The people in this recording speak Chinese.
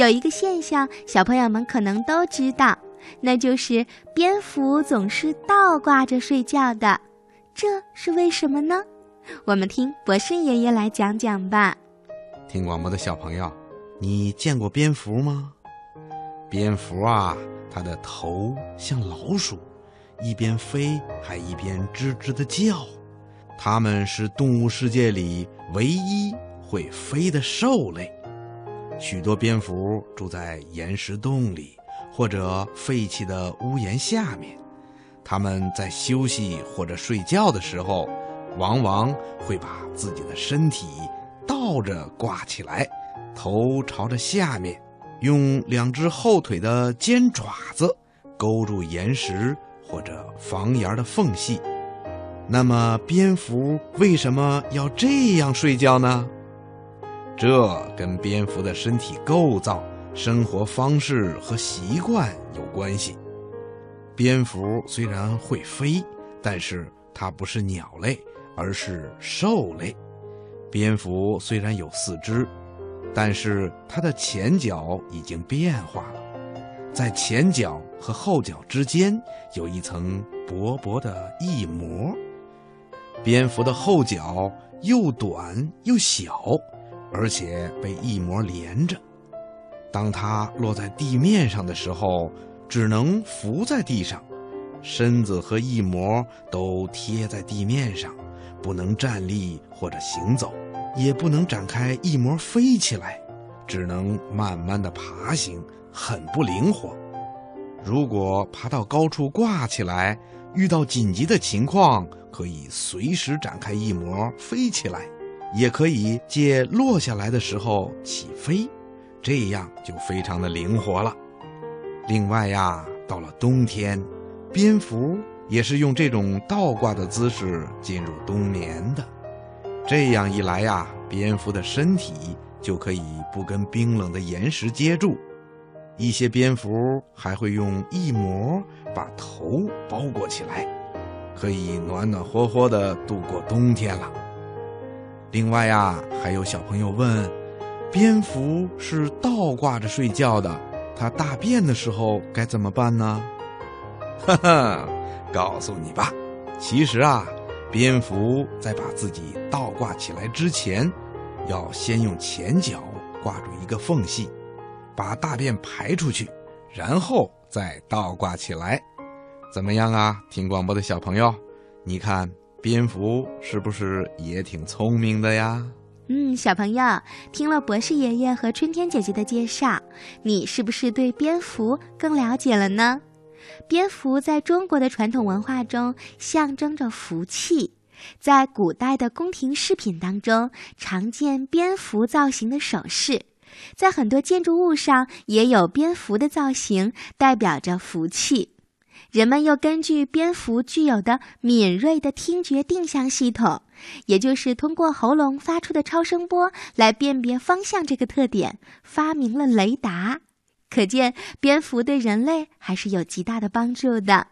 有一个现象，小朋友们可能都知道，那就是蝙蝠总是倒挂着睡觉的，这是为什么呢？我们听博士爷爷来讲讲吧。听广播的小朋友，你见过蝙蝠吗？蝙蝠啊，它的头像老鼠，一边飞还一边吱吱的叫。它们是动物世界里唯一会飞的兽类。许多蝙蝠住在岩石洞里或者废弃的屋檐下面。它们在休息或者睡觉的时候，往往会把自己的身体倒着挂起来，头朝着下面。用两只后腿的尖爪子勾住岩石或者房檐的缝隙。那么，蝙蝠为什么要这样睡觉呢？这跟蝙蝠的身体构造、生活方式和习惯有关系。蝙蝠虽然会飞，但是它不是鸟类，而是兽类。蝙蝠虽然有四肢。但是它的前脚已经变化了，在前脚和后脚之间有一层薄薄的翼膜。蝙蝠的后脚又短又小，而且被翼膜连着。当它落在地面上的时候，只能浮在地上，身子和翼膜都贴在地面上，不能站立或者行走。也不能展开翼膜飞起来，只能慢慢的爬行，很不灵活。如果爬到高处挂起来，遇到紧急的情况，可以随时展开翼膜飞起来，也可以借落下来的时候起飞，这样就非常的灵活了。另外呀，到了冬天，蝙蝠也是用这种倒挂的姿势进入冬眠的。这样一来呀，蝙蝠的身体就可以不跟冰冷的岩石接触。一些蝙蝠还会用翼膜把头包裹起来，可以暖暖和和的度过冬天了。另外呀，还有小朋友问：蝙蝠是倒挂着睡觉的，它大便的时候该怎么办呢？哈哈，告诉你吧，其实啊。蝙蝠在把自己倒挂起来之前，要先用前脚挂住一个缝隙，把大便排出去，然后再倒挂起来。怎么样啊？听广播的小朋友，你看蝙蝠是不是也挺聪明的呀？嗯，小朋友听了博士爷爷和春天姐姐的介绍，你是不是对蝙蝠更了解了呢？蝙蝠在中国的传统文化中象征着福气，在古代的宫廷饰品当中常见蝙蝠造型的首饰，在很多建筑物上也有蝙蝠的造型，代表着福气。人们又根据蝙蝠具有的敏锐的听觉定向系统，也就是通过喉咙发出的超声波来辨别方向这个特点，发明了雷达。可见，蝙蝠对人类还是有极大的帮助的。